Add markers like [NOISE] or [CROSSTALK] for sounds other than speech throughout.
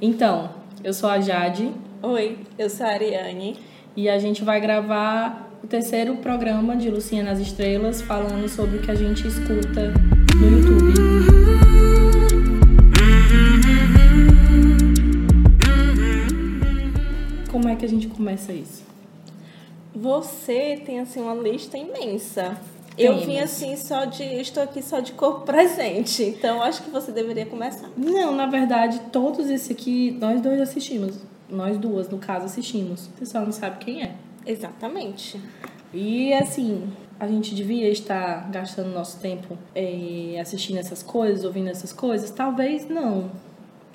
Então, eu sou a Jade Oi, eu sou a Ariane. e a gente vai gravar o terceiro programa de Lucinha nas Estrelas falando sobre o que a gente escuta no YouTube. Como é que a gente começa isso? Você tem assim uma lista imensa. Eu vim assim só de. Estou aqui só de corpo [LAUGHS] presente. Então acho que você deveria começar. Não, na verdade, todos esses aqui nós dois assistimos. Nós duas, no caso, assistimos. O pessoal não sabe quem é. Exatamente. E assim, a gente devia estar gastando nosso tempo eh, assistindo essas coisas, ouvindo essas coisas? Talvez não.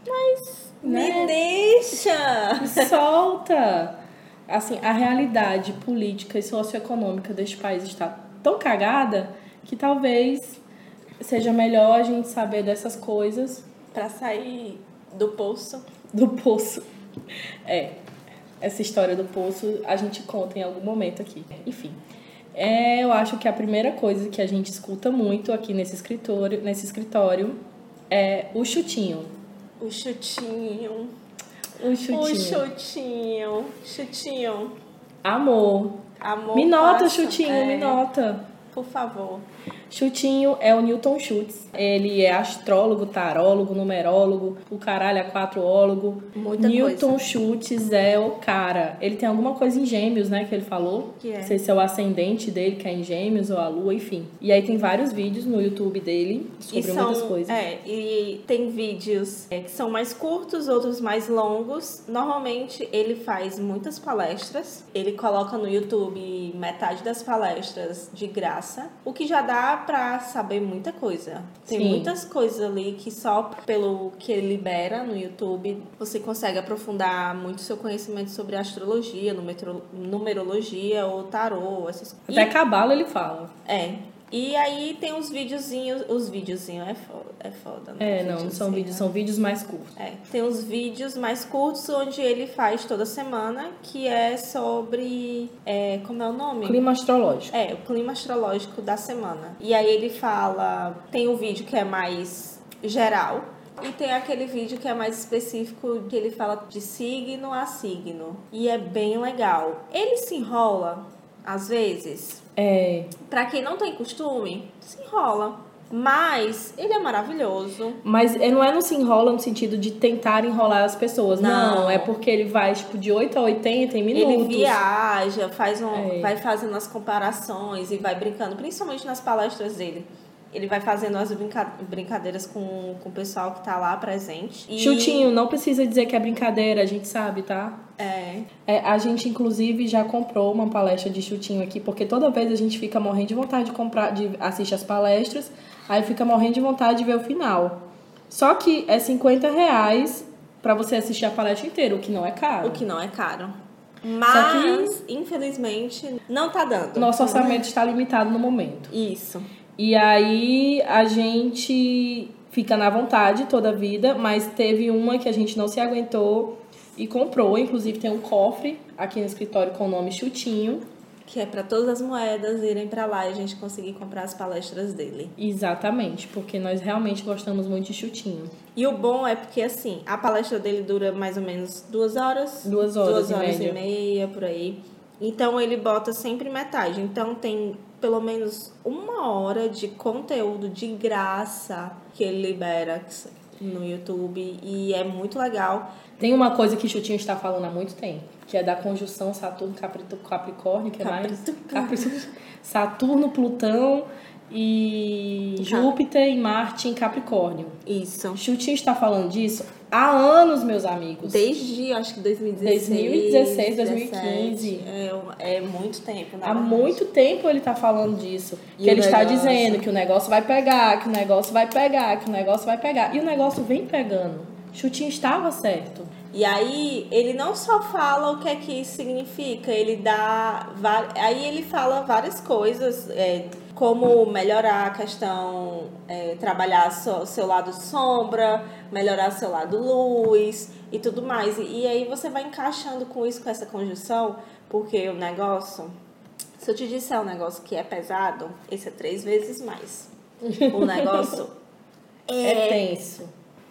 Mas. Me Né? deixa! [LAUGHS] Solta! Assim, a realidade política e socioeconômica deste país está tão cagada que talvez seja melhor a gente saber dessas coisas Pra sair do poço. do poço. É, essa história do poço a gente conta em algum momento aqui. Enfim, é, eu acho que a primeira coisa que a gente escuta muito aqui nesse escritório, nesse escritório é o chutinho. O chutinho. O chutinho. O chutinho. Chutinho. Amor. Amor. me nota, passa. chutinho, É, me nota. Por favor. Chutinho é o Newton Schultz. Ele é astrólogo, tarólogo, numerólogo, o caralho é quatrólogo. Muita Newton coisa. Schultz é o cara. Ele tem alguma coisa em gêmeos, né, que ele falou. Que é? Não sei se é o ascendente dele, que é em gêmeos, ou a lua, enfim. E aí tem vários vídeos no YouTube dele sobre e são, muitas coisas. É, e tem vídeos é, que são mais curtos, outros mais longos. Normalmente ele faz muitas palestras. Ele coloca no YouTube metade das palestras de graça, o que já dá pra saber muita coisa. Tem Sim. muitas coisas ali que só pelo que ele libera no YouTube você consegue aprofundar muito seu conhecimento sobre astrologia, numerologia ou tarô, essas coisas. Até cabalo ele fala. É. E aí tem os videozinhos, os videozinhos é foda, é foda, né? É, não, não são vídeos, são vídeos mais curtos. É, tem os vídeos mais curtos onde ele faz toda semana, que é sobre, é, como é o nome? Clima astrológico. É, o clima astrológico da semana. E aí ele fala, tem um vídeo que é mais geral e tem aquele vídeo que é mais específico que ele fala de signo a signo. E é bem legal. Ele se enrola às vezes, É, Pra quem não tem costume, se enrola. Mas ele é maravilhoso. Mas é- não é no se enrola no sentido de tentar enrolar as pessoas. Não, Não. é porque ele vai, tipo, de 8 a 80 em minutos. Ele viaja, faz um, É. vai fazendo as comparações e vai brincando, principalmente nas palestras dele. Ele vai fazendo as brinca- brincadeiras com, com o pessoal que tá lá presente. E- Chutinho, não precisa dizer que é brincadeira, a gente sabe, tá? É, É, a gente, inclusive, já comprou uma palestra de chutinho aqui, porque toda vez a gente fica morrendo de vontade de comprar, de assistir as palestras, aí fica morrendo de vontade de ver o final. Só que é 50 reais pra você assistir a palestra inteira, o que não é caro. o que não é caro. Mas, infelizmente, não tá dando. Nosso orçamento está limitado no momento. Isso. E aí a gente fica na vontade toda a vida, mas teve uma que a gente não se aguentou e comprou. Inclusive tem um cofre aqui no escritório com o nome Chutinho. Que é pra todas as moedas irem pra lá e a gente conseguir comprar as palestras dele. Exatamente, porque nós realmente gostamos muito de Chutinho. E o bom é porque, assim, a palestra dele dura mais ou menos duas horas. Duas horas, Duas horas média. e meia, por aí. Então, ele bota sempre metade. Então, tem pelo menos uma hora de conteúdo de graça que ele libera no YouTube. E é muito legal. Tem uma coisa que Chutinho está falando há muito tempo, que é da conjunção Saturno Capri- Capricórnio, que é mais Capri- Saturno, Plutão e Júpiter e Marte em Capricórnio. Isso. Chutinho está falando disso há anos, meus amigos. Desde, acho que 2016. 2016, 2017. 2015. É, é muito tempo, né? Há muito tempo ele tá falando disso. E que ele está negócio? dizendo que o negócio vai pegar, que o negócio vai pegar, que o negócio vai pegar. E o negócio vem pegando. Chutinho estava certo. E aí, ele não só fala o que é que isso significa, ele dá. Aí ele fala várias coisas, é, como melhorar a questão, é, trabalhar o seu lado sombra, melhorar seu lado luz e tudo mais. E, e aí você vai encaixando com isso, com essa conjunção, porque o negócio. Se eu te disser um negócio que é pesado, esse é três vezes mais. [LAUGHS] O negócio É tenso.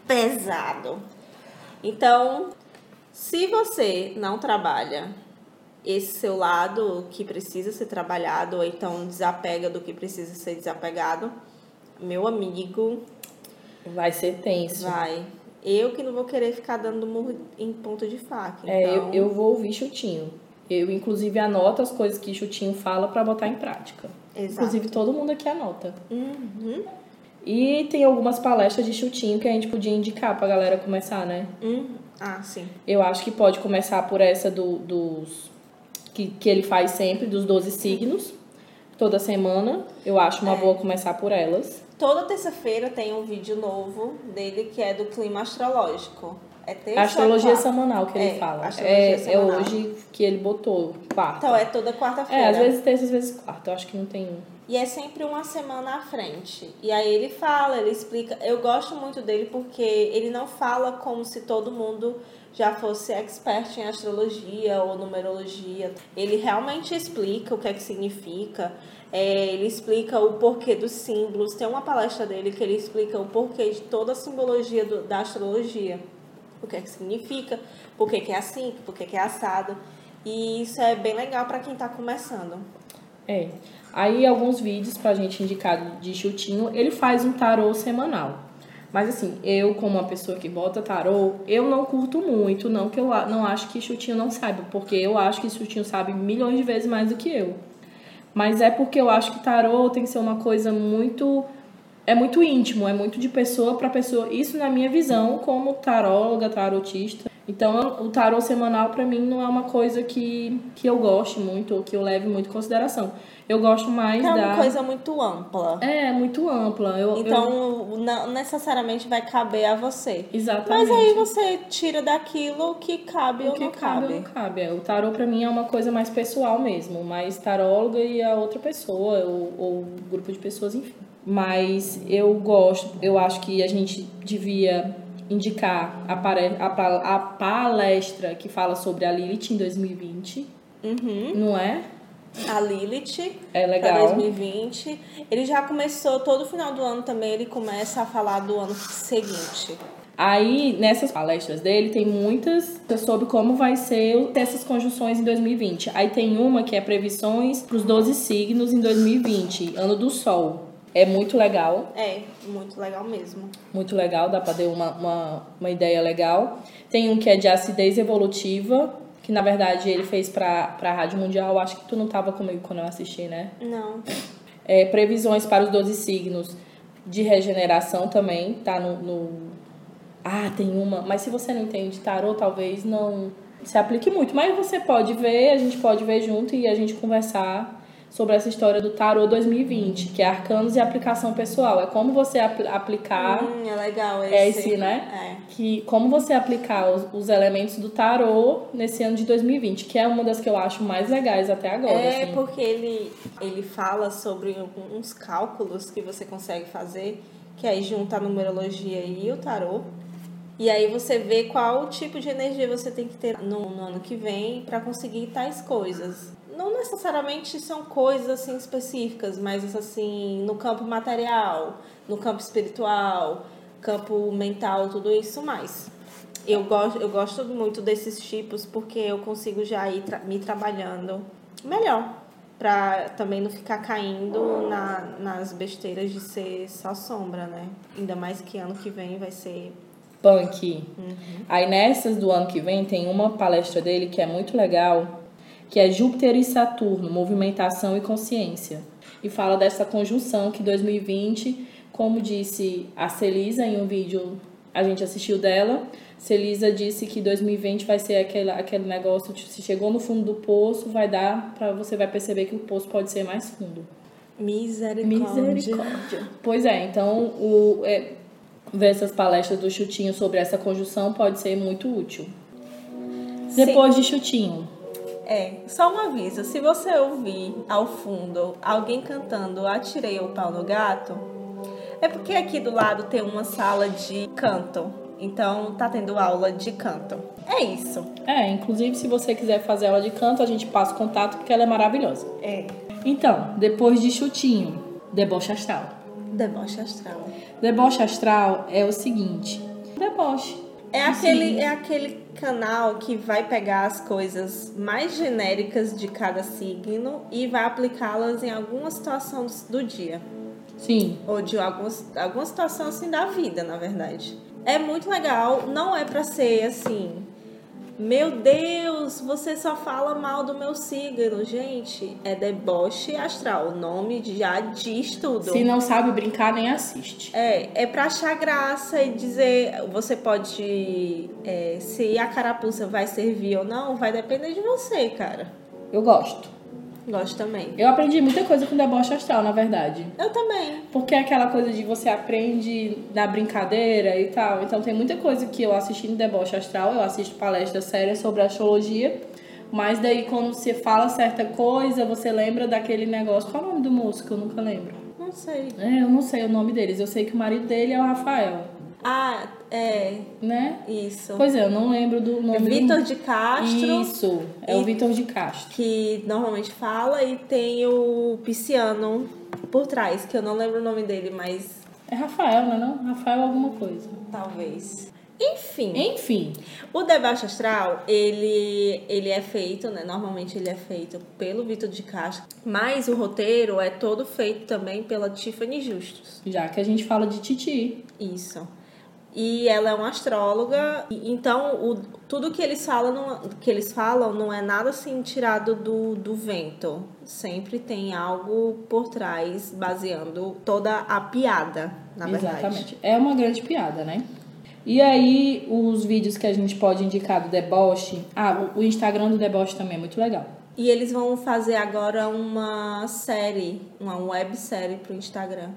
pesado. Então, se você não trabalha esse seu lado que precisa ser trabalhado, ou então desapega do que precisa ser desapegado, meu amigo. Vai ser tenso. Vai. Eu que não vou querer ficar dando murro em ponto de faca. Então... É, eu, eu vou ouvir chutinho. Eu, inclusive, anoto as coisas que chutinho fala para botar em prática. Exato. Inclusive, todo mundo aqui anota. Uhum. E tem algumas palestras de chutinho que a gente podia indicar pra galera começar, né? Uhum. Ah, sim. Eu acho que pode começar por essa do, dos. Que, que ele faz sempre, dos 12 signos. Toda semana. Eu acho uma É. boa começar por elas. Toda terça-feira tem um vídeo novo dele que é do clima astrológico. É terça astrologia semanal que ele É, fala. É, é hoje que ele botou, quarta. Então é toda quarta-feira. É, às vezes terça, às vezes quarta. Eu acho que não tem. E é sempre uma semana à frente. E aí ele fala, ele explica. Eu gosto muito dele porque ele não fala como se todo mundo já fosse expert em astrologia ou numerologia. Ele realmente explica o que é que significa. É, ele explica o porquê dos símbolos. Tem uma palestra dele que ele explica o porquê de toda a simbologia do- da astrologia. O que é que significa, por que é assim, por que é assado. E isso é bem legal para quem está começando. É. Aí alguns vídeos pra gente indicar de chutinho. Ele faz um tarô semanal. Mas assim, eu como uma pessoa que bota tarô, eu não curto muito, não que eu não acho que chutinho não saiba, porque eu acho que chutinho sabe milhões de vezes mais do que eu. Mas é porque eu acho que tarô tem que ser uma coisa muito é muito íntimo, é muito de pessoa para pessoa. Isso na minha visão como taróloga, tarotista. Então, o tarô semanal para mim não é uma coisa que, que eu goste muito ou que eu leve muito em consideração. Eu gosto mais É da uma coisa muito ampla. É, muito ampla. Eu, eu- Então, não necessariamente vai caber a você. Exatamente. Mas aí você tira daquilo que cabe o ou que não cabe cabe. ou não cabe. É, O tarô pra mim é uma coisa mais pessoal mesmo, mais taróloga e a outra pessoa, ou, ou grupo de pessoas, enfim. Mas eu gosto, eu acho que a gente devia indicar a, a a palestra que fala sobre a Lilith em 2020, Uhum. não é? A Lilith, É legal. 2020. Ele já começou, todo final do ano também, ele começa a falar do ano seguinte. Aí, nessas palestras dele, tem muitas sobre como vai ser essas conjunções em 2020. Aí tem uma que é previsões para os 12 signos em 2020, ano do Sol. É muito legal, É, muito legal mesmo. muito legal, dá para ter uma, uma, uma ideia legal. Tem um que é de acidez evolutiva, que na verdade ele fez para a Rádio Mundial. Acho que tu não tava comigo quando eu assisti, né? Não. É, previsões para os 12 signos de regeneração também, tá no, no- Ah, tem uma. Mas se você não entende tarô, talvez não se aplique muito. Mas você pode ver, a gente pode ver junto e a gente conversar sobre essa história do tarô 2020, que é arcanos e aplicação pessoal. É como você apl- aplicar. Hum, é legal esse. É esse, né? É. Que, como você aplicar os, os elementos do tarô nesse ano de 2020, que é uma das que eu acho mais legais até agora. É assim. porque ele, ele fala sobre uns cálculos que você consegue fazer, que aí junta a numerologia e o tarô. E aí você vê qual tipo de energia você tem que ter no, no ano que vem para conseguir tais coisas. Não necessariamente são coisas assim específicas, mas assim, no campo material, no campo espiritual, campo mental, tudo isso mais. Eu gosto, eu gosto muito desses tipos porque eu consigo já ir tra- me trabalhando melhor. Pra também não ficar caindo na, nas besteiras de ser só sombra, né? Ainda mais que ano que vem vai ser. punk. Aí nessas do ano que vem tem uma palestra dele que é muito legal, que é Júpiter e Saturno, movimentação e consciência. E fala dessa conjunção que 2020, como disse a Celisa em um vídeo a gente assistiu dela, Celisa disse que 2020 vai ser aquele, aquele negócio, tipo, se chegou no fundo do poço, vai dar para você vai perceber que o poço pode ser mais fundo. Misericórdia. Misericórdia. Pois é, então o, é, ver essas palestras do Chutinho sobre essa conjunção pode ser muito útil. Depois de Chutinho. É, só um aviso: se você ouvir ao fundo alguém cantando Atirei o pau no gato, é porque aqui do lado tem uma sala de canto. Então tá tendo aula de canto. É isso. É, inclusive se você quiser fazer aula de canto, a gente passa o contato porque ela é maravilhosa. É. Então, depois de Chutinho, deboche astral. Deboche astral. Deboche astral é o seguinte: deboche. É aquele, é aquele canal que vai pegar as coisas mais genéricas de cada signo e vai aplicá-las em alguma situação do dia. Sim. Ou de algumas, alguma situação assim da vida, na verdade. É muito legal, não é pra ser assim. Meu Deus, você só fala mal do meu signo, gente. É deboche astral. O nome já diz tudo. Se não sabe brincar, nem assiste. É, é pra achar graça e dizer. Você pode. é, se a carapuça vai servir ou não, vai depender de você, cara. Eu gosto. Gosto também. Eu aprendi muita coisa com deboche astral, na verdade. Eu também. Porque é aquela coisa de você aprende na brincadeira e tal. Então tem muita coisa que eu assisti no deboche astral, eu assisto palestras sérias sobre astrologia. Mas daí quando você fala certa coisa, você lembra daquele negócio. Qual é o nome do músico? Eu nunca lembro. Não sei. É, eu não sei o nome deles. Eu sei que o marido dele é o Rafael, Ah, é. né? Isso. Pois é, eu não lembro do nome do- Vitor de Castro. Isso, é o E- Vitor de Castro. que normalmente fala, e tem o Pisciano por trás, que eu não lembro o nome dele, mas É Rafael, não é não? Rafael alguma coisa. talvez. Enfim, Enfim, o debate astral, ele, ele é feito, né? Normalmente ele é feito pelo Vitor de Castro, mas o roteiro é todo feito também pela Tiffany Justus. já que a gente fala de Titi. Isso. E ela é uma astróloga, e- então o, tudo que eles falam não, que eles falam não é nada assim tirado do, do vento. Sempre tem algo por trás, baseando toda a piada, na verdade. Exatamente. É uma grande piada, né? E aí, os vídeos que a gente pode indicar do deboche. Ah, o Instagram do deboche também é muito legal. E eles vão fazer agora uma série, uma websérie pro Instagram.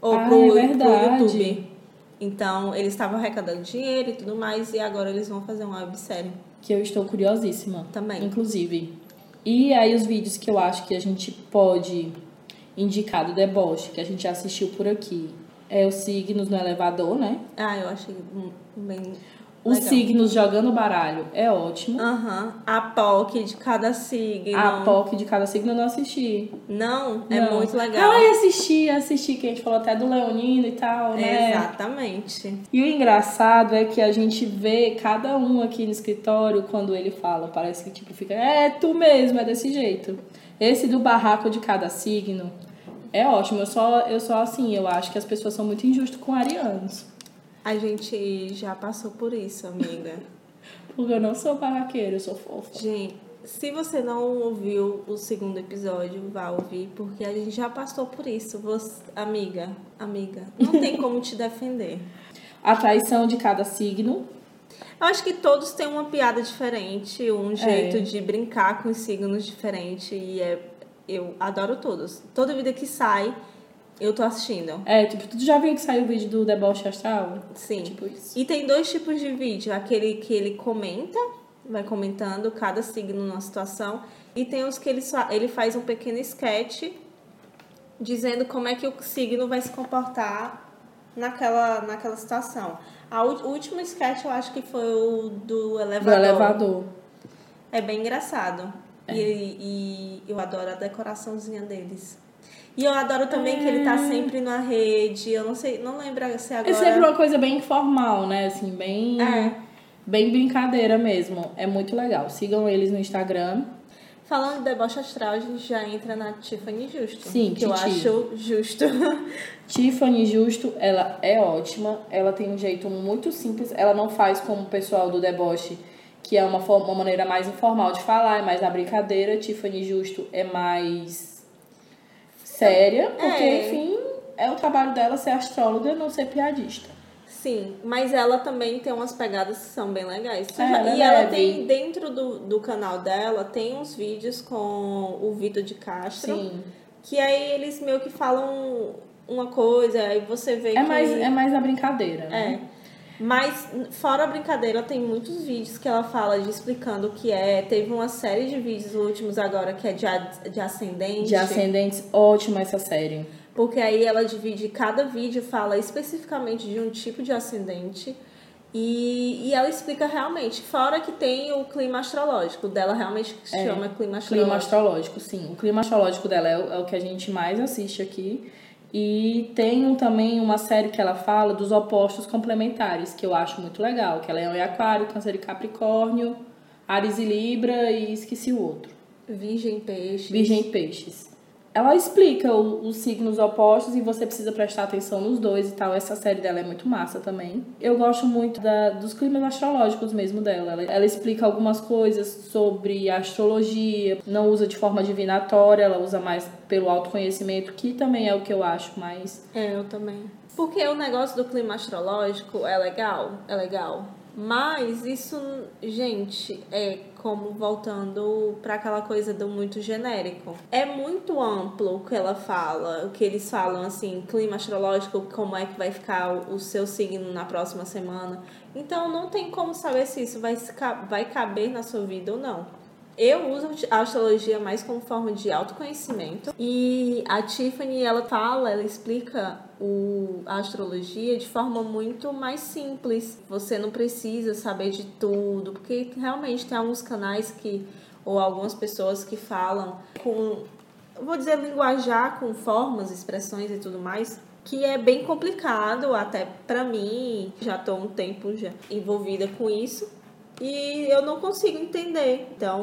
Ou Ah, pro, é pro verdade. YouTube. Então, eles estavam arrecadando dinheiro e tudo mais, e agora eles vão fazer uma websérie. Que eu estou curiosíssima. Também. Inclusive. E aí, os vídeos que eu acho que a gente pode indicar do deboche, que a gente já assistiu por aqui. É os signos no elevador, né? Ah, eu achei bem. Os legal. signos jogando baralho é ótimo. Aham. A POC de cada signo. A POC de cada signo eu não assisti. Não, é Não. muito legal. Ah, eu assisti, assisti, que a gente falou até do Leonino e tal, né? Exatamente. E o engraçado é que a gente vê cada um aqui no escritório quando ele fala. Parece que tipo fica, é tu mesmo, é desse jeito. Esse do barraco de cada signo é ótimo. Eu só, eu só assim, eu acho que as pessoas são muito injustas com arianos. A gente já passou por isso, amiga. [LAUGHS] Porque eu não sou barraqueira, eu sou fofa. gente, se você não ouviu o segundo episódio, vá ouvir, porque a gente já passou por isso. Você, amiga, amiga, não tem [LAUGHS] como te defender. A traição de cada signo. Eu acho que todos têm uma piada diferente, um jeito É. de brincar com os signos diferente e é, eu adoro todos. Toda vida que sai, eu tô assistindo. É, tipo, tu já viu que saiu o vídeo do deboche astral? Sim. Tipo isso. E tem dois tipos de vídeo. Aquele que ele comenta, vai comentando cada signo numa situação. E tem os que ele, só, ele faz um pequeno sketch dizendo como é que o signo vai se comportar naquela, naquela situação. A, o último sketch eu acho que foi o do Do elevador. elevador. É bem engraçado. É. E, e eu adoro a decoraçãozinha deles. E eu adoro também que ele tá sempre na rede. Eu não sei, não lembro se agora. É sempre uma coisa bem informal, né? Assim, bem. É. Bem brincadeira mesmo. É muito legal. Sigam eles no Instagram. Falando de deboche astral, a gente já entra na Tiffany Justo. Sim, que eu Titi. acho justo. [LAUGHS] Tiffany Justo, ela é ótima. Ela tem um jeito muito simples. Ela não faz como o pessoal do deboche, que é uma, forma, uma maneira mais informal de falar, é mais na brincadeira. Tiffany Justo é mais séria, porque, É. enfim, é o trabalho dela ser astróloga, não ser piadista. Sim, mas ela também tem umas pegadas que são bem legais. É, ela é e ela tem, dentro do, do canal dela, tem uns vídeos com o Vitor de Castro. Sim. Que aí eles meio que falam uma coisa, aí você vê que. É mais, é mais na brincadeira, né? É. Mas, fora a brincadeira, tem muitos vídeos que ela fala de explicando o que é. Teve uma série de vídeos últimos agora que é de, de ascendente. De ascendentes, ótima essa série. Porque aí ela divide, cada vídeo fala especificamente de um tipo de ascendente. E, e ela explica realmente. Fora que tem o clima astrológico. Dela realmente se chama clima astrológico. Clima astrológico, sim. O clima astrológico dela é o, é o que a gente mais assiste aqui. E tem também uma série que ela fala dos opostos complementares, que eu acho muito legal, que é Leão e Aquário, Câncer e Capricórnio, Ares e Libra e esqueci o outro. Virgem Peixes. Virgem Peixes. Ela explica o, os signos opostos e você precisa prestar atenção nos dois e tal. Essa série dela é muito massa também. Eu gosto muito da, dos climas astrológicos mesmo dela. Ela, ela explica algumas coisas sobre astrologia, não usa de forma divinatória, ela usa mais pelo autoconhecimento, que também é o que eu acho mais. É, eu também. Porque o negócio do clima astrológico é legal, é legal. Mas isso, gente, é como voltando para aquela coisa do muito genérico. É muito amplo o que ela fala, o que eles falam assim, clima astrológico, como é que vai ficar o seu signo na próxima semana. Então não tem como saber se isso vai, vai caber na sua vida ou não. Eu uso a astrologia mais como forma de autoconhecimento. E a Tiffany, ela fala, ela explica o, a astrologia de forma muito mais simples. Você não precisa saber de tudo, porque realmente tem alguns canais que, ou algumas pessoas que falam com, vou dizer, linguajar com formas, expressões e tudo mais, que é bem complicado até para mim. Já estou um tempo já envolvida com isso e eu não consigo entender. Então,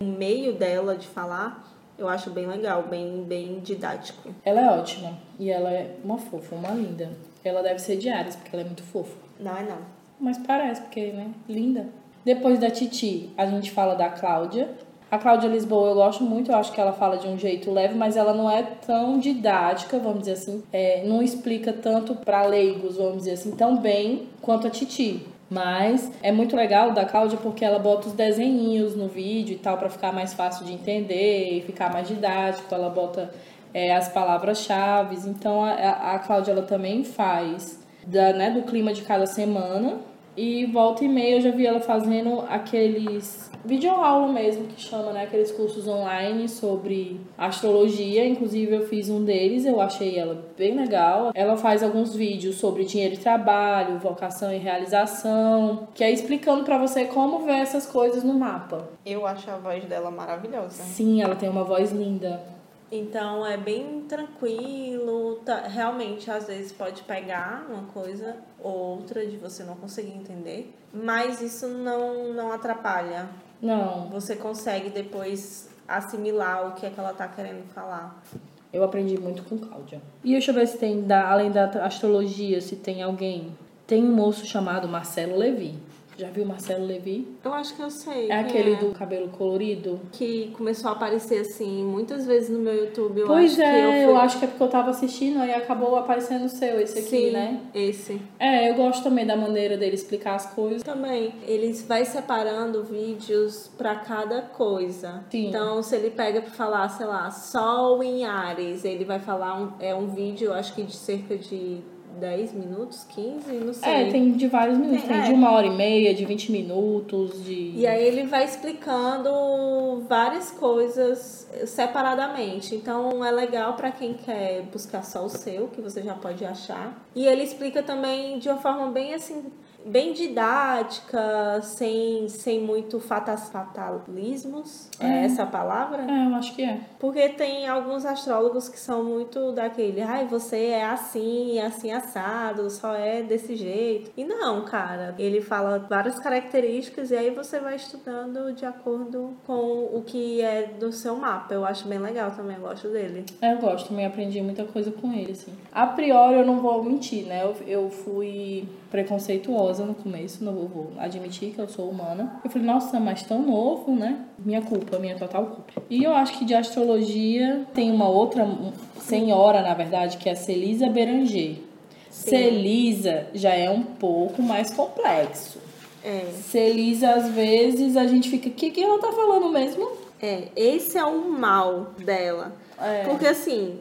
o meio dela de falar eu acho bem legal, bem, bem didático. Ela é ótima e ela é uma fofa, uma linda. Ela deve ser de Ares, porque ela é muito fofa. Não é não. Mas parece, porque, né? Linda. Depois da Titi, a gente fala da Cláudia. A Cláudia Lisboa eu gosto muito, eu acho que ela fala de um jeito leve, mas ela não é tão didática, vamos dizer assim. É, não explica tanto para leigos, vamos dizer assim, tão bem quanto a Titi. Mas é muito legal da Cláudia porque ela bota os desenhinhos no vídeo e tal para ficar mais fácil de entender e ficar mais didático. Ela bota é, as palavras-chave. Então a, a Cláudia ela também faz da, né, do clima de cada semana. E volta e meia eu já vi ela fazendo aqueles videoaula mesmo, que chama, né? Aqueles cursos online sobre astrologia. Inclusive, eu fiz um deles, eu achei ela bem legal. Ela faz alguns vídeos sobre dinheiro e trabalho, vocação e realização, que é explicando para você como ver essas coisas no mapa. Eu acho a voz dela maravilhosa. Sim, ela tem uma voz linda. Então é bem tranquilo, tá, realmente às vezes pode pegar uma coisa ou outra de você não conseguir entender, mas isso não, não atrapalha. Não. Você consegue depois assimilar o que é que ela está querendo falar. Eu aprendi muito com Cláudia. E deixa eu ver se tem, da, além da astrologia, se tem alguém. Tem um moço chamado Marcelo Levi. Já viu Marcelo Levi? Eu acho que eu sei. É aquele é. do cabelo colorido? Que começou a aparecer assim muitas vezes no meu YouTube. Eu pois é, eu, fui... eu, acho que é porque eu tava assistindo e acabou aparecendo o seu, esse aqui, Sim, né? Esse. É, eu gosto também da maneira dele explicar as coisas. Também. Ele vai separando vídeos para cada coisa. Sim. Então, se ele pega pra falar, sei lá, Sol em Ares, ele vai falar um, é um vídeo, acho que de cerca de 10 minutos, 15, não sei. É, tem de vários minutos. Tem, tem é. de uma hora e meia, de 20 minutos, de. E aí ele vai explicando várias coisas separadamente. Então é legal para quem quer buscar só o seu, que você já pode achar. E ele explica também de uma forma bem assim bem didática, sem, sem muito fatas, fatalismos. É. é essa a palavra? É, eu acho que é. Porque tem alguns astrólogos que são muito daquele, ai, você é assim, assim assado, só é desse jeito. E não, cara. Ele fala várias características e aí você vai estudando de acordo com o que é do seu mapa. Eu acho bem legal também, eu gosto dele. É, eu gosto, também aprendi muita coisa com ele, assim. A priori, eu não vou mentir, né? Eu, eu fui preconceituosa no começo, não vou admitir que eu sou humana. Eu falei, nossa, mas tão novo, né? Minha culpa, minha total culpa. E eu acho que de astrologia tem uma outra senhora, na verdade, que é a Celisa Beranger. Sim. Celisa já é um pouco mais complexo. É. Celisa, às vezes, a gente fica, o que, que ela tá falando mesmo? É, esse é o mal dela. É. Porque assim,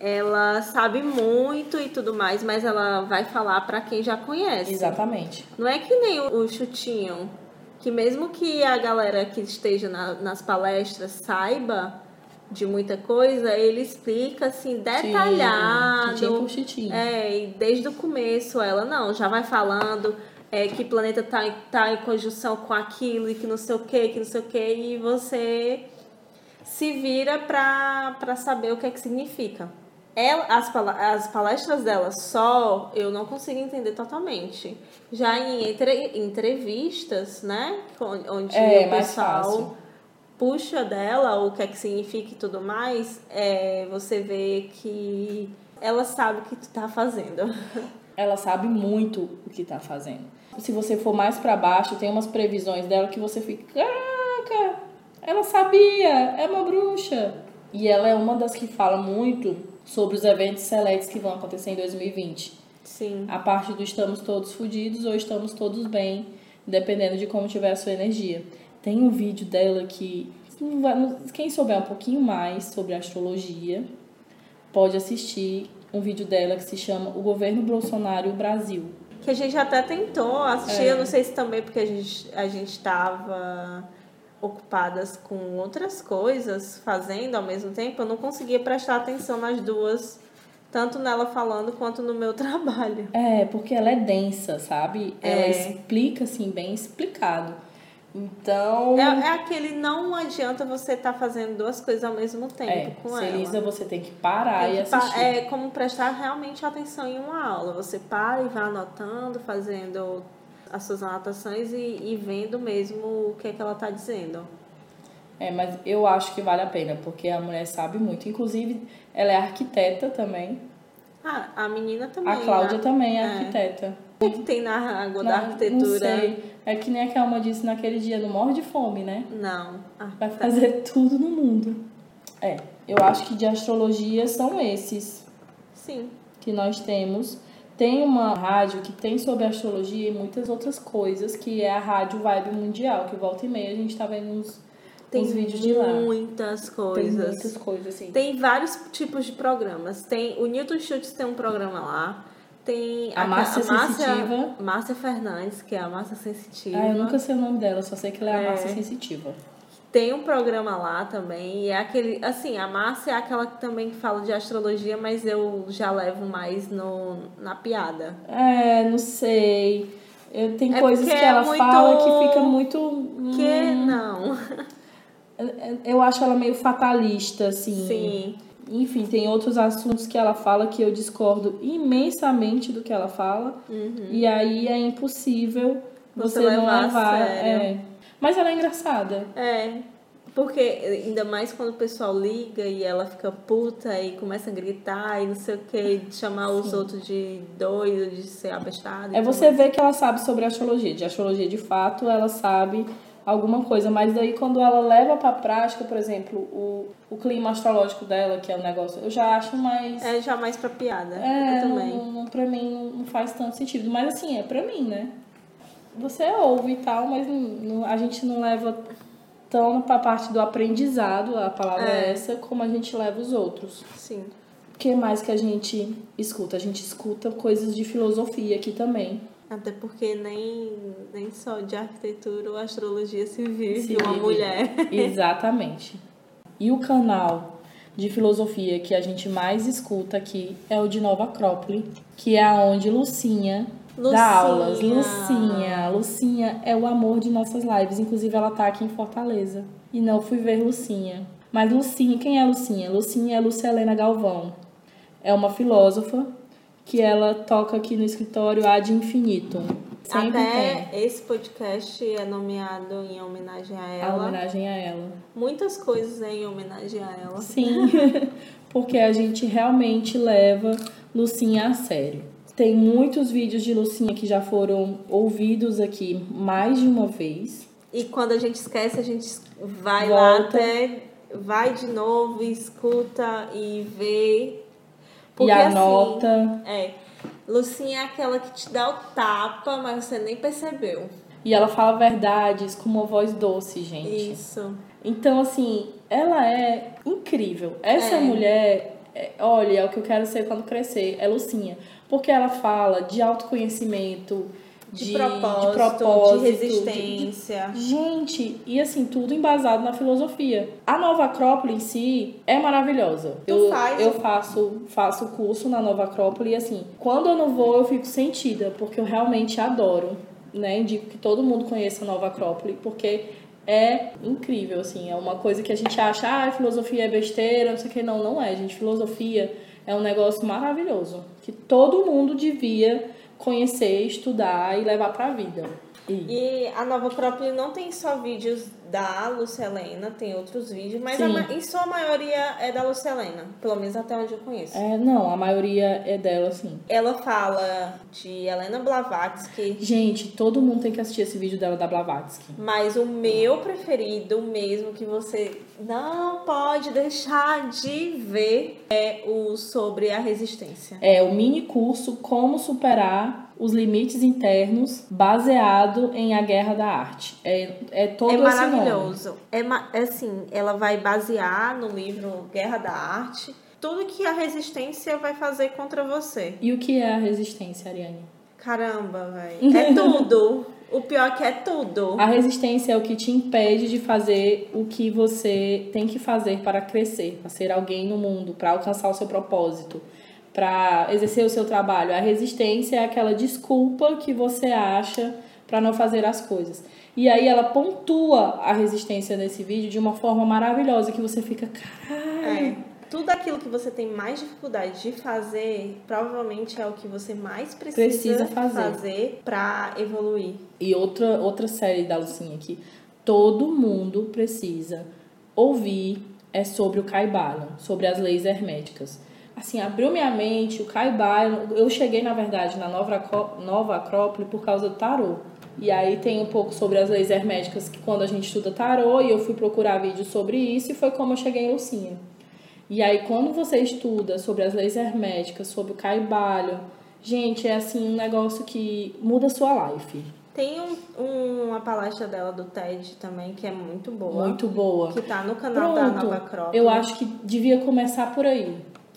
ela sabe muito e tudo mais, mas ela vai falar para quem já conhece. Exatamente. Não é que nem o chutinho, que mesmo que a galera que esteja na, nas palestras saiba de muita coisa, ele explica assim detalhado. Sim, é, e desde o começo ela não, já vai falando é, que planeta tá, tá em conjunção com aquilo e que não sei o que, que não sei o que, e você se vira para saber o que é que significa. Ela, as, as palestras dela só, eu não consigo entender totalmente. Já em entre, entrevistas, né? Onde é, o pessoal puxa dela o que é que significa e tudo mais, é, você vê que ela sabe o que tu tá fazendo. [LAUGHS] Ela sabe muito o que tá fazendo. Se você for mais para baixo, tem umas previsões dela que você fica, caraca, ela sabia, é uma bruxa. E ela é uma das que fala muito sobre os eventos seletos que vão acontecer em 2020. Sim. A parte do estamos todos fodidos ou estamos todos bem, dependendo de como tiver a sua energia. Tem um vídeo dela que quem souber um pouquinho mais sobre astrologia pode assistir um vídeo dela que se chama O Governo Bolsonaro e o Brasil. Que a gente até tentou assistir, é. eu não sei se também porque a gente a gente estava ocupadas com outras coisas, fazendo ao mesmo tempo, eu não conseguia prestar atenção nas duas, tanto nela falando quanto no meu [LAUGHS] trabalho. É, porque ela é densa, sabe? Ela é. explica assim, bem explicado. Então. É, é aquele não adianta você estar tá fazendo duas coisas ao mesmo tempo é, com ela. Elisa, você tem que parar tem que e assistir. É como prestar realmente atenção em uma aula. Você para e vai anotando, fazendo as suas anotações e, e vendo mesmo o que é que ela está dizendo. É, mas eu acho que vale a pena, porque a mulher sabe muito. Inclusive, ela é arquiteta também. Ah, a menina também. A Cláudia né? também é, é, arquiteta. O que tem na água da arquitetura? Não sei. É que nem a Kelma disse naquele dia, não morre de fome, né? Não. Ah, Vai tá. fazer tudo no mundo. É, eu acho que de astrologia são esses. Sim. Que nós temos. Tem uma rádio que tem sobre astrologia e muitas outras coisas, que é a Rádio Vibe Mundial, que volta e meia a gente tá vendo uns, tem uns vídeos de lá. muitas coisas. Tem muitas coisas, sim. Tem vários tipos de programas. Tem o Newton Schultz tem um programa lá. Tem a, a Márcia Sensitiva. Márcia Fernandes, que é a Márcia Sensitiva. Ah, eu nunca sei o nome dela, só sei que ela é, é. a Márcia Sensitiva. Tem um programa lá também, e é aquele, assim, a Márcia é aquela que também fala de astrologia, mas eu já levo mais no, na piada. É, não sei. Eu, tem é coisas que é ela muito... fala que fica muito. Que hum, não. [LAUGHS] Eu acho ela meio fatalista, assim. Sim. Enfim, tem outros assuntos que ela fala que eu discordo imensamente do que ela fala. Uhum. E aí é impossível você, você não levar. É. Mas ela é engraçada. É. Porque ainda mais quando o pessoal liga e ela fica puta e começa a gritar e não sei o que, chamar Sim. os outros de doido, de ser abestado. É você ver que ela sabe sobre astrologia. De astrologia de fato, ela sabe alguma coisa, mas daí quando ela leva pra prática, por exemplo, o, o clima astrológico dela, que é o negócio, eu já acho mais. É já mais pra piada. É, eu também. Não, não, pra mim não faz tanto sentido. Mas assim, é pra mim, né? Você ouve e tal, mas não, não, a gente não leva tão pra parte do aprendizado, a palavra é. é essa, como a gente leva os outros. Sim. O que mais que a gente escuta? A gente escuta coisas de filosofia aqui também. Até porque nem, nem só de arquitetura ou astrologia se vive se uma vive. mulher. [LAUGHS] Exatamente. E o canal de filosofia que a gente mais escuta aqui é o de Nova Acrópole, que é aonde Lucinha, Lucinha. dá aulas. Lucinha. Lucinha é o amor de nossas lives. Inclusive, ela tá aqui em Fortaleza. E não fui ver Lucinha. Mas Lucinha, quem é Lucinha? Lucinha é Lúcia Helena Galvão. É uma filósofa que ela toca aqui no escritório ad infinitum. Sempre Até tem. esse podcast é nomeado em homenagem a ela. A homenagem a ela. Muitas coisas é em homenagem a ela. Sim, [LAUGHS] porque a gente realmente leva Lucinha a sério. Tem muitos vídeos de Lucinha que já foram ouvidos aqui mais de uma vez. E quando a gente esquece, a gente vai Volta. lá até, vai de novo, escuta e vê porque, e anota. Assim, é. Lucinha é aquela que te dá o tapa, mas você nem percebeu. E ela fala verdades com uma voz doce, gente. Isso. Então, assim, ela é incrível. Essa é. mulher, é, olha, é o que eu quero ser quando crescer, é Lucinha. Porque ela fala de autoconhecimento, de, de, propósito, de, propósito, de resistência. De, gente, e assim, tudo embasado na filosofia. A Nova Acrópole em si é maravilhosa. Tu eu, faz? eu faço faço curso na Nova Acrópole e assim, quando eu não vou, eu fico sentida, porque eu realmente adoro. Né? Indico que todo mundo conheça a Nova Acrópole, porque é incrível, assim. É uma coisa que a gente acha, ah, filosofia é besteira, não sei o que. Não, não é, gente. Filosofia É um negócio maravilhoso que todo mundo devia conhecer, estudar e levar para a vida. E a Nova Acrópole não tem só vídeos da Lucelena, tem outros vídeos, mas a, em sua maioria é da Lucelena, pelo menos até onde eu conheço. É, não, a maioria é dela, sim. Ela fala de Helena Blavatsky. Gente, todo mundo tem que assistir esse vídeo dela da Blavatsky. Mas o meu preferido, mesmo que você não pode deixar de ver, é o sobre a resistência. É o mini curso Como Superar os limites internos baseado em A Guerra da Arte. É, é todo É maravilhoso. É, é assim, ela vai basear no livro Guerra da Arte tudo que a resistência vai fazer contra você. E o que é a resistência, Ariane? Caramba, [LAUGHS] velho. É tudo. O pior é que é tudo. A resistência é o que te impede de fazer o que você tem que fazer para crescer, para ser alguém no mundo, para alcançar o seu propósito para exercer o seu trabalho. A resistência é aquela desculpa que você acha para não fazer as coisas. E aí ela pontua a resistência nesse vídeo de uma forma maravilhosa que você fica, caralho. É. Tudo aquilo que você tem mais dificuldade de fazer, provavelmente é o que você mais precisa, precisa fazer, fazer para evoluir. E outra outra série da Lucinha que todo mundo precisa ouvir é sobre o Caibalion, sobre as leis herméticas assim, abriu minha mente, o Kaibai, eu cheguei, na verdade, na Nova, Nova Acrópole por causa do tarô. E aí tem um pouco sobre as leis herméticas, que quando a gente estuda tarô, e eu fui procurar vídeos sobre isso, e foi como eu cheguei em Lucinha. E aí, quando você estuda sobre as leis herméticas, sobre o caibalho, gente, é assim um negócio que muda a sua life. Tem um, um, uma palestra dela do TED também, que é muito boa. Muito boa. Que tá no canal Pronto, da Nova Acrópole. Eu acho que devia começar por aí.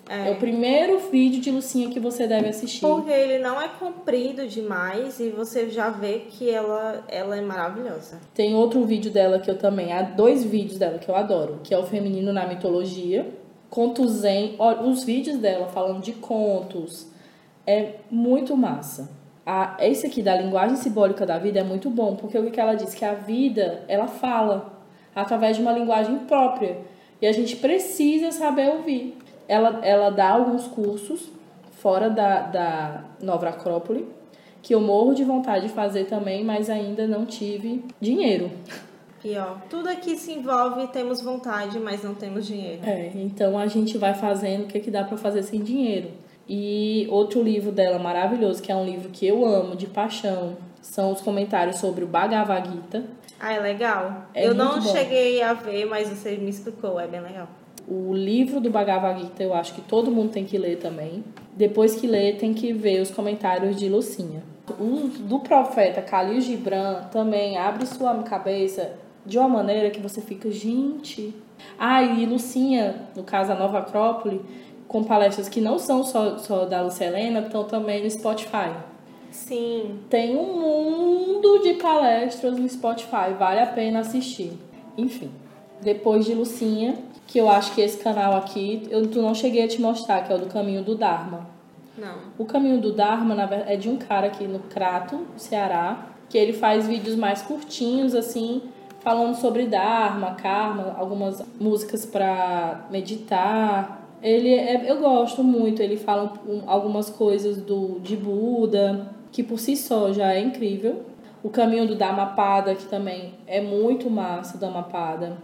É. é. o primeiro vídeo de Lucinha que você deve assistir. Porque ele não é comprido demais e você já vê que ela, ela é maravilhosa. Tem outro vídeo dela que eu também, há dois vídeos dela que eu adoro, que é o Feminino na Mitologia, Conto Zen. Olha, os vídeos dela falando de contos é muito massa. A, esse aqui da linguagem simbólica da vida é muito bom, porque o que ela diz? Que a vida, ela fala através de uma linguagem própria. E a gente precisa saber ouvir ela, ela dá alguns cursos fora da, da Nova Acrópole, que eu morro de vontade de fazer também, mas ainda não tive dinheiro. [LAUGHS] Pior. Tudo aqui se envolve, temos vontade, mas não temos dinheiro. É, então a gente vai fazendo o que, que dá para fazer sem dinheiro. E outro livro dela maravilhoso, que é um livro que eu amo, de paixão, são os comentários sobre o Bhagavad Gita. Ah, é legal. É eu não bom. cheguei a ver, mas você me explicou, é bem legal. O livro do Bhagavad Gita eu acho que todo mundo tem que ler também. Depois que ler, tem que ver os comentários de Lucinha. O do profeta Khalil Gibran também abre sua cabeça de uma maneira que você fica, gente. Ah, e Lucinha, no caso a Nova Acrópole, com palestras que não são só, só da Lucelena, estão também no Spotify. Sim. Tem um mundo de palestras no Spotify, vale a pena assistir. Enfim, depois de Lucinha, que eu acho que esse canal aqui, eu não cheguei a te mostrar, que é o do Caminho do Dharma. Não. O Caminho do Dharma, na verdade, é de um cara aqui no Crato, Ceará, que ele faz vídeos mais curtinhos, assim, falando sobre Dharma, Karma, algumas músicas para meditar. Ele é, eu gosto muito, ele fala algumas coisas do de Buda, que por si só já é incrível. O caminho do Dhammapada, que também é muito massa, Dhammapada.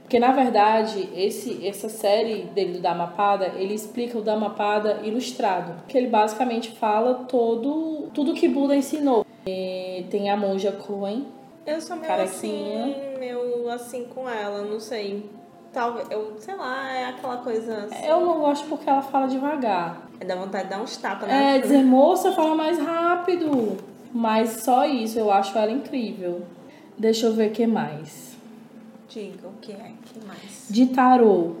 Porque, na verdade, esse, essa série dele do Dhammapada, ele explica o Dhammapada ilustrado. Que ele basicamente fala todo, tudo que Buda ensinou. E tem a monja Cohen. Eu sou meio assim, meio assim com ela, não sei. Talvez, eu, sei lá, é aquela coisa assim. Eu não gosto porque ela fala devagar. É da vontade de dar uns tapas, né? É, dizer, moça, fala mais rápido. Mas só isso, eu acho ela incrível. Deixa eu ver o que mais. Diga o que é, que mais? De tarô.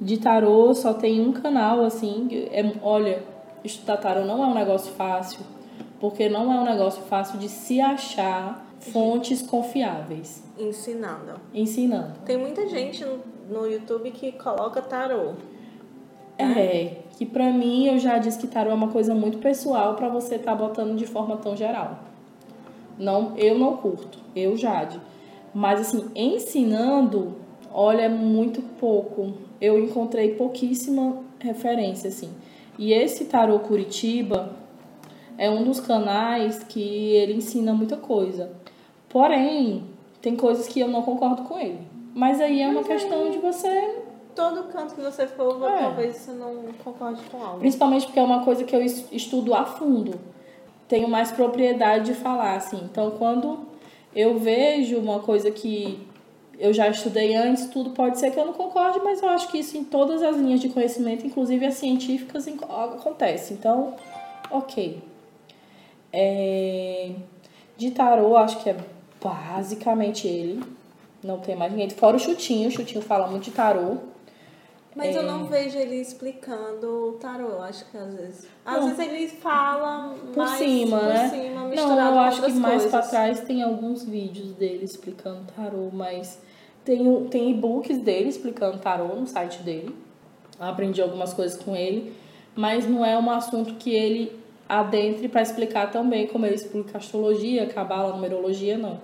De tarô só tem um canal, assim. É, olha, estudar tarô não é um negócio fácil, porque não é um negócio fácil de se achar fontes confiáveis. Ensinando. Ensinando. Tem muita gente no, YouTube que coloca tarô. É, que pra mim eu já disse que tarô é uma coisa muito pessoal para você estar tá botando de forma tão geral. Não, eu não curto, eu Jade. Mas assim, ensinando, olha, é muito pouco. Eu encontrei pouquíssima referência, assim. E esse Tarô Curitiba é um dos canais que ele ensina muita coisa. Porém, tem coisas que eu não concordo com ele. Mas aí é uma questão de você. Todo canto que você for, É. talvez você não concorde com algo. Principalmente porque é uma coisa que eu es- estudo a fundo. Tenho mais propriedade de falar, assim. Então, quando eu vejo uma coisa que eu já estudei antes, tudo pode ser que eu não concorde, mas eu acho que isso em todas as linhas de conhecimento, inclusive as científicas, acontece. Então, ok. É, De tarô, acho que é basicamente ele. Não tem mais ninguém. Fora o Chutinho, o Chutinho fala muito de tarô. Mas É. eu não vejo ele explicando o tarô, eu acho que às vezes. Às Não. vezes ele fala por cima, por né? cima, Não, eu acho que mais coisas. pra trás tem alguns vídeos dele explicando tarô, mas tem, tem e-books dele explicando tarô no site dele. Aprendi algumas coisas com ele, mas não é um assunto que ele adentre para explicar tão bem como ele explica astrologia, cabala, numerologia, não.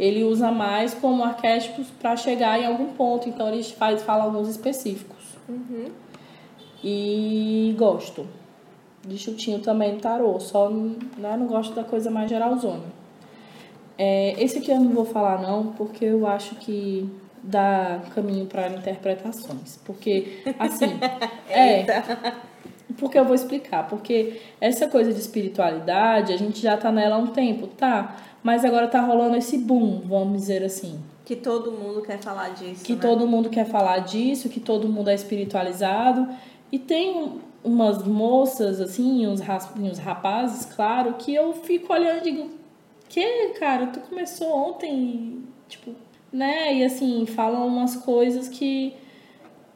Ele usa mais como arquétipos para chegar em algum ponto, então ele faz fala alguns específicos. E gosto de chutinho também no tarô, só né, não gosto da coisa mais geralzona. É, esse aqui eu não vou falar não, porque eu acho que dá caminho para interpretações. Porque, assim, [LAUGHS] é. Porque eu vou explicar. Porque essa coisa de espiritualidade, a gente já tá nela há um tempo, tá? Mas agora tá rolando esse boom, vamos dizer assim Que todo mundo quer falar disso. que né? todo mundo quer falar disso, que todo mundo é espiritualizado. E tem umas moças, assim, uns, uns rapazes, claro, que eu fico olhando e digo, que, cara, tu começou ontem, tipo, né? E assim, falam umas coisas que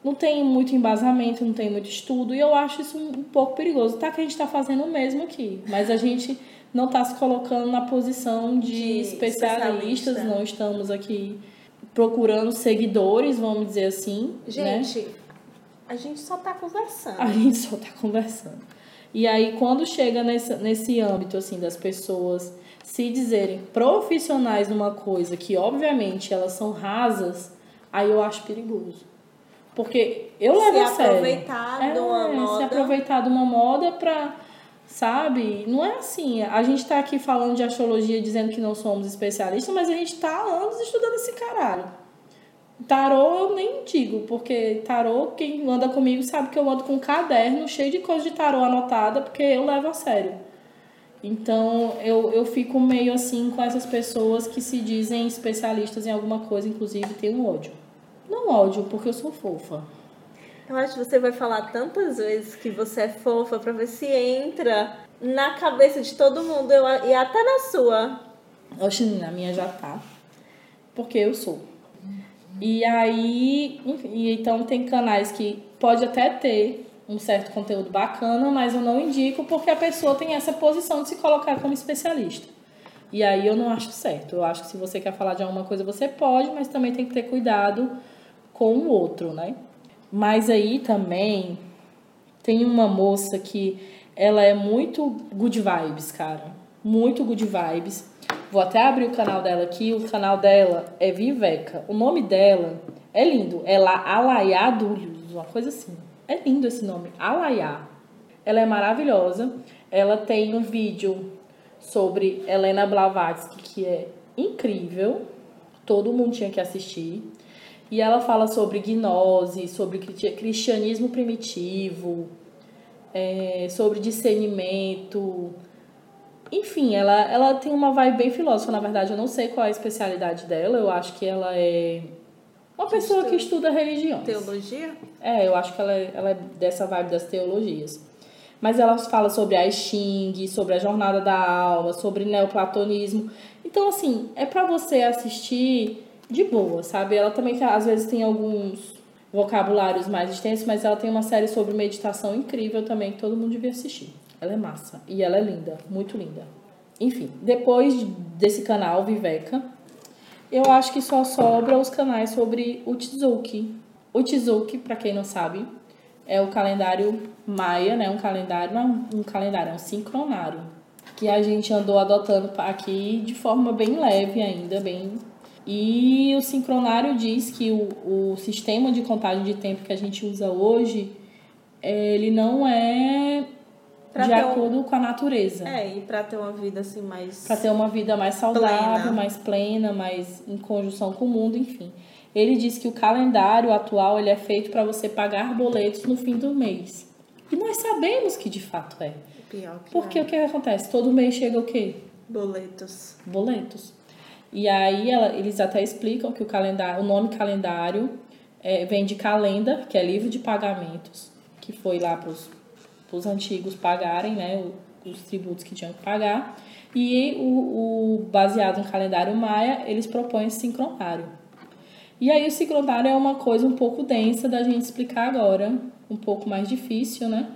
não tem muito embasamento, não tem muito estudo, e eu acho isso um, pouco perigoso. Tá que a gente tá fazendo o mesmo aqui, mas a gente não tá se colocando na posição de, De especialistas, especialista. não estamos aqui procurando seguidores, vamos dizer assim, né? Gente, a gente só tá conversando. A gente só tá conversando. E aí, quando chega nesse, nesse âmbito, assim, das pessoas se dizerem profissionais numa coisa que, obviamente, elas são rasas, aí eu acho perigoso. Porque eu Se levo a sério. aproveitar de uma É, moda. Se aproveitar de uma moda pra, sabe? Não é assim. A gente tá aqui falando de astrologia dizendo que não somos especialistas, mas a gente tá há anos estudando esse caralho. Tarô eu nem digo, porque tarô, quem anda comigo sabe que eu ando com um caderno cheio de coisa de tarô anotada, porque eu levo a sério. Então eu, eu fico meio assim com essas pessoas que se dizem especialistas em alguma coisa, inclusive tenho ódio. Não ódio, porque eu sou fofa. Eu acho que você vai falar tantas vezes que você é fofa pra ver se entra na cabeça de todo mundo eu, e até na sua. Oxe, na minha já tá. Porque eu sou. E aí, enfim, então tem canais que pode até ter um certo conteúdo bacana, mas eu não indico porque a pessoa tem essa posição de se colocar como especialista. E aí eu não acho certo. Eu acho que se você quer falar de alguma coisa, você pode, mas também tem que ter cuidado com o outro, né? Mas aí também tem uma moça que ela é muito good vibes, cara. Muito good vibes. Vou até abrir o canal dela aqui. O canal dela é Viveca. O nome dela é lindo. É lá Alaiá Dúlios, uma coisa assim. É lindo esse nome, Alaiá. Ela é maravilhosa. Ela tem um vídeo sobre Helena Blavatsky que é incrível. Todo mundo tinha que assistir. E ela fala sobre gnose, sobre cri- cristianismo primitivo, é, sobre discernimento. Enfim, ela, ela tem uma vibe bem filósofa, na verdade. Eu não sei qual é a especialidade dela. Eu acho que ela é uma pessoa que estuda religiões. Teologia? É, eu acho que ela é, ela é dessa vibe das teologias. Mas ela fala sobre a Xing, sobre a jornada da alma, sobre neoplatonismo. Então, assim, é pra você assistir de boa, sabe? Ela também, às vezes, tem alguns vocabulários mais extensos, mas ela tem uma série sobre meditação incrível também, que todo mundo devia assistir. Ela é massa. E ela é linda, muito linda. Enfim, depois desse canal, Viveca, eu acho que só sobra os canais sobre o Tizuki. O Tizuki, para quem não sabe, é o calendário maia, né? Um calendário, não um calendário, é um sincronário. Que a gente andou adotando aqui de forma bem leve ainda, bem. E o sincronário diz que o, o sistema de contagem de tempo que a gente usa hoje ele não é Pra de ter um- acordo com a natureza. É, e pra ter uma vida assim mais. Para ter uma vida mais saudável, Plena. mais plena, mais em conjunção com o mundo, enfim. Ele diz que o calendário atual ele é feito para você pagar boletos no fim do mês. E nós sabemos que de fato é. Pior que Porque é. o que acontece? Todo mês chega o quê? Boletos. boletos. E aí ela- eles até explicam que o calendário, o nome calendário é, vem de calenda, que é livro de pagamentos, que foi lá para os antigos pagarem, né, os tributos que tinham que pagar. E o, o baseado no calendário maia, eles propõem sincronário. E aí o sincronário é uma coisa um pouco densa da gente explicar agora, um pouco mais difícil, né?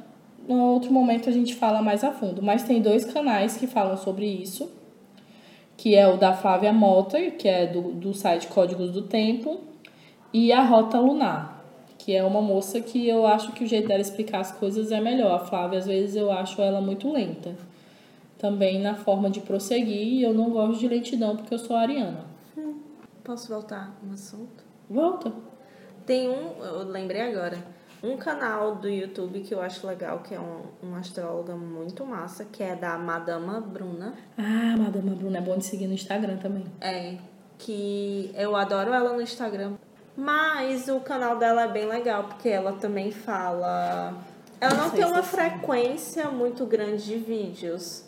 No outro momento a gente fala mais a fundo, mas tem dois canais que falam sobre isso que é o da Flávia Motter, que é do, do site Códigos do Tempo, e a Rota Lunar, que é uma moça que eu acho que o jeito dela explicar as coisas é melhor. A Flávia, às vezes, eu acho ela muito lenta. Também na forma de prosseguir, eu não gosto de lentidão porque eu sou ariana. Posso voltar um assunto? Volta. Tem um, eu lembrei agora, um canal do YouTube que eu acho legal, que é um, um astróloga muito massa, que é da Madama Bruna. Ah, Madama Bruna é bom de seguir no Instagram também. É, que eu adoro ela no Instagram. Mas o canal dela é bem legal, porque ela também fala. Ela não Não tem uma frequência muito grande de vídeos.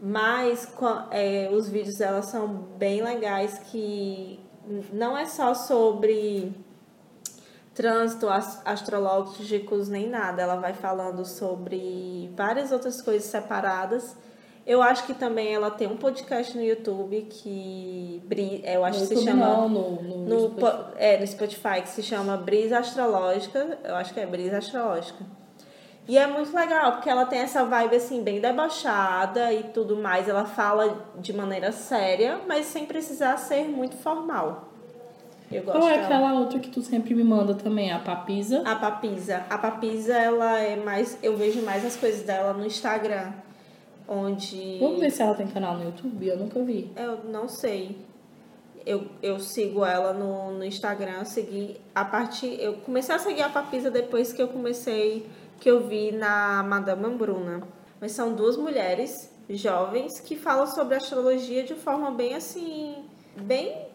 Mas é, os vídeos dela são bem legais, que não é só sobre trânsito as- astrológicos nem nada. Ela vai falando sobre várias outras coisas separadas. Eu acho que também ela tem um podcast no YouTube que eu acho no que se chama não, no, no, no, Spotify. po- é, no Spotify que se chama Brisa Astrológica. Eu acho que é Brisa Astrológica. E é muito legal, porque ela tem essa vibe assim, bem debochada e tudo mais. Ela fala de maneira séria, mas sem precisar ser muito formal. Eu gosto Qual é dela. aquela outra que tu sempre me manda também? A Papisa? A Papisa. A Papisa, ela é mais. Eu vejo mais as coisas dela no Instagram. Onde. Vamos ver se ela tem canal no YouTube? Eu nunca vi. Eu não sei. Eu, eu sigo ela no, no Instagram, eu segui a partir. Eu comecei a seguir a Papisa depois que eu comecei, que eu vi na Madame Bruna. Mas são duas mulheres jovens que falam sobre astrologia de forma bem assim. bem.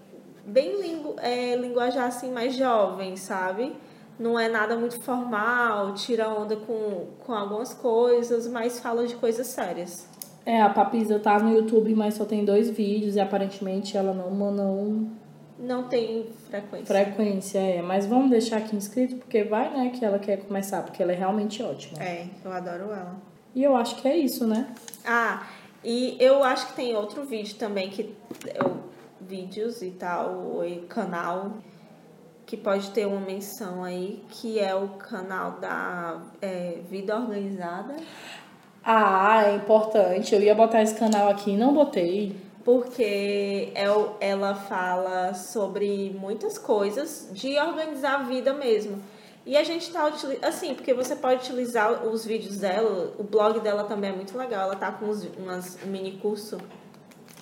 Bem lingu, é, linguajar assim mais jovem, sabe? Não é nada muito formal, tira onda com, com algumas coisas, mas fala de coisas sérias. É, a Papisa tá no YouTube, mas só tem dois vídeos e aparentemente ela não não Não tem frequência. frequência, é. Mas vamos deixar aqui inscrito, porque vai, né, que ela quer começar, porque ela é realmente ótima. É, eu adoro ela. E eu acho que é isso, né? Ah, e eu acho que tem outro vídeo também que eu, vídeos e tal, e canal que pode ter uma menção aí, que é o canal da é, Vida Organizada, Ah, é importante. Eu ia botar esse canal aqui e não botei. porque é, ela fala sobre muitas coisas de organizar a vida mesmo. E a gente tá utilizando, assim, porque você pode utilizar os vídeos dela, o blog dela também é muito legal, ela tá com uns, umas mini curso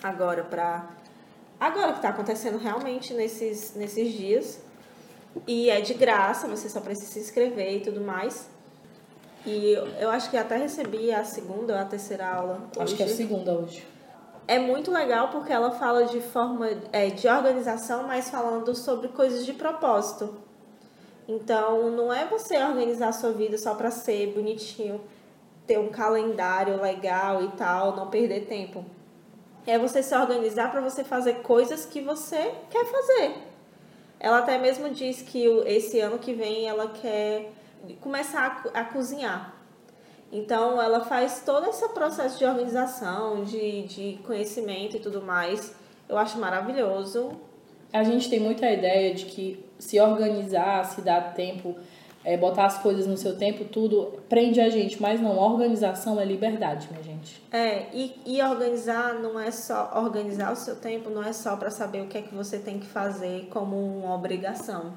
agora pra. Agora que tá acontecendo realmente nesses, nesses dias. E é de graça, você só precisa se inscrever e tudo mais. E eu, acho que até recebi a segunda ou a terceira aula. Acho que é a hoje. segunda hoje. É muito legal porque ela fala de forma é, de organização, mas falando sobre coisas de propósito. Então, não é você organizar a sua vida só para ser bonitinho, ter um calendário legal e tal, não perder tempo. É você se organizar para você fazer coisas que você quer fazer. Ela até mesmo diz que esse ano que vem ela quer começar a, a cozinhar. Então, ela faz todo esse processo de organização, de, de conhecimento e tudo mais. Eu acho maravilhoso. A gente tem muita ideia de que se organizar, se dar tempo, é, botar as coisas no seu tempo, tudo prende a gente. Mas não, organização é liberdade, minha gente. É, e, e organizar não é só organizar o seu tempo, não é só para saber o que é que você tem que fazer como uma obrigação.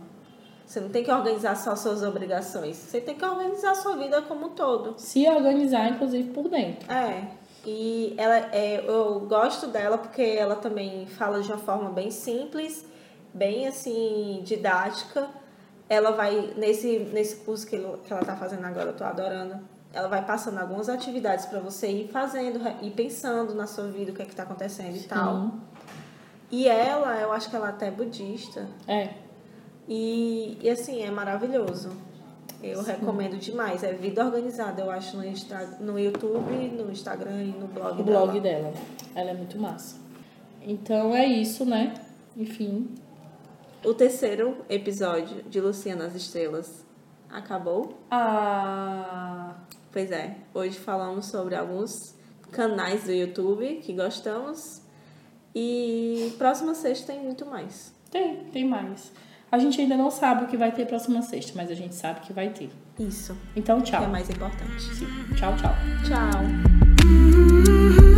Você não tem que organizar só suas obrigações, você tem que organizar sua vida como um todo. Se organizar, inclusive, por dentro. É, e ela, é, eu gosto dela porque ela também fala de uma forma bem simples, bem assim, didática. Ela vai, nesse, nesse curso que, ele, que ela tá fazendo agora, eu tô adorando, ela vai passando algumas atividades para você ir fazendo e pensando na sua vida o que é que tá acontecendo e tal. E ela, eu acho que ela até é budista. É. E, e assim, é maravilhoso. Eu recomendo demais. É Vida Organizada, eu acho, no, Insta, no YouTube, no Instagram e no blog O dela. blog dela. Ela é muito massa. Então é isso, né? Enfim. O terceiro episódio de Luciana nas Estrelas acabou. Ah. Pois é, hoje falamos sobre alguns canais do YouTube que gostamos. E próxima sexta tem muito mais. Tem, tem mais. A gente ainda não sabe o que vai ter próxima sexta, mas a gente sabe que vai ter. Isso, Então, que tchau. é mais importante. Sim. Tchau, tchau. Tchau.